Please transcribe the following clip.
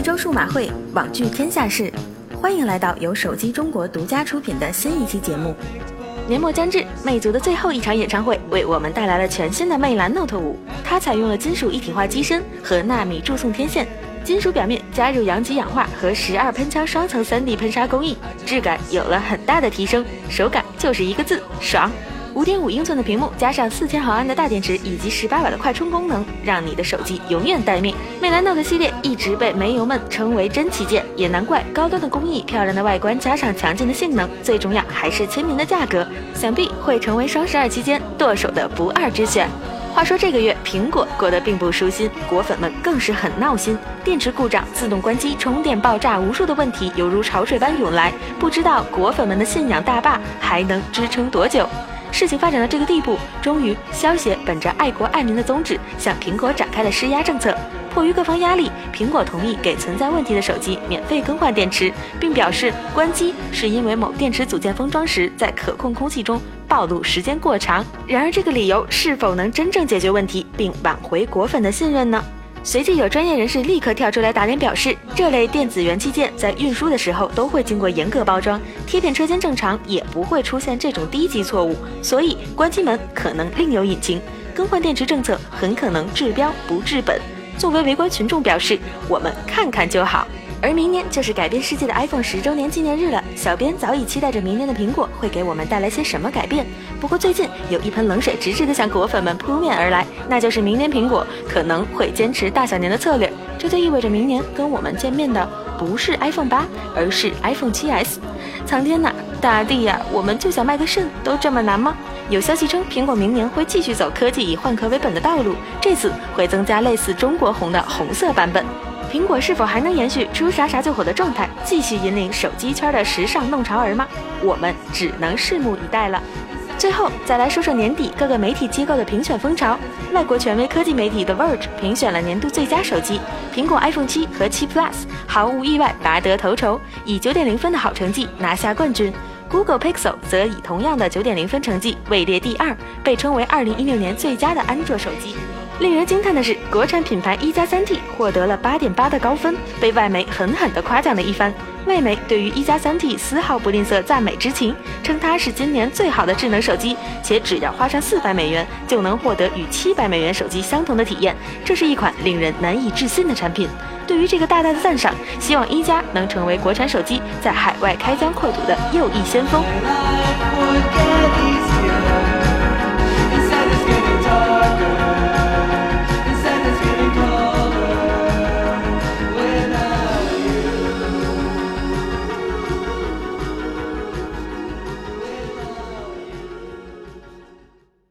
一周数码会，网聚天下事，欢迎来到由手机中国独家出品的新一期节目。年末将至，魅族的最后一场演唱会为我们带来了全新的魅蓝 Note 5。它采用了金属一体化机身和纳米注送天线，金属表面加入阳极氧化和十二喷枪双层 3D 喷砂工艺，质感有了很大的提升，手感就是一个字爽。五点五英寸的屏幕，加上四千毫安的大电池以及十八瓦的快充功能，让你的手机永远待命。魅蓝 Note 系列一直被煤油们称为真旗舰，也难怪高端的工艺、漂亮的外观加上强劲的性能，最重要还是亲民的价格，想必会成为双十二期间剁手的不二之选。话说这个月苹果过得并不舒心，果粉们更是很闹心，电池故障、自动关机、充电爆炸，无数的问题犹如潮水般涌来，不知道果粉们的信仰大坝还能支撑多久。事情发展到这个地步，终于，消协本着爱国爱民的宗旨，向苹果展开了施压政策。迫于各方压力，苹果同意给存在问题的手机免费更换电池，并表示关机是因为某电池组件封装时在可控空气中暴露时间过长。然而，这个理由是否能真正解决问题，并挽回果粉的信任呢？随即有专业人士立刻跳出来打脸，表示这类电子元器件在运输的时候都会经过严格包装，贴片车间正常也不会出现这种低级错误，所以关机门可能另有隐情，更换电池政策很可能治标不治本。作为围观群众表示，我们看看就好。而明年就是改变世界的 iPhone 十周年纪念日了，小编早已期待着明年的苹果会给我们带来些什么改变。不过最近有一盆冷水直直的向果粉们扑面而来，那就是明年苹果可能会坚持大小年的策略，这就意味着明年跟我们见面的不是 iPhone 八，而是 iPhone 七 S。苍天呐，大地呀，我们就想卖个肾都这么难吗？有消息称，苹果明年会继续走科技以换壳为本的道路，这次会增加类似中国红的红色版本。苹果是否还能延续出啥啥就火的状态，继续引领手机圈的时尚弄潮儿吗？我们只能拭目以待了。最后再来说说年底各个媒体机构的评选风潮。外国权威科技媒体 The Verge 评选了年度最佳手机，苹果 iPhone 7和7 Plus 毫无意外拔得头筹，以九点零分的好成绩拿下冠军。Google Pixel 则以同样的九点零分成绩位列第二，被称为二零一六年最佳的安卓手机。令人惊叹的是，国产品牌一加三 T 获得了八点八的高分，被外媒狠狠地夸奖了一番。外媒对于一加三 T 丝毫不吝啬赞美之情，称它是今年最好的智能手机，且只要花上四百美元就能获得与七百美元手机相同的体验。这是一款令人难以置信的产品。对于这个大大的赞赏，希望一加能成为国产手机在海外开疆扩土的又一先锋。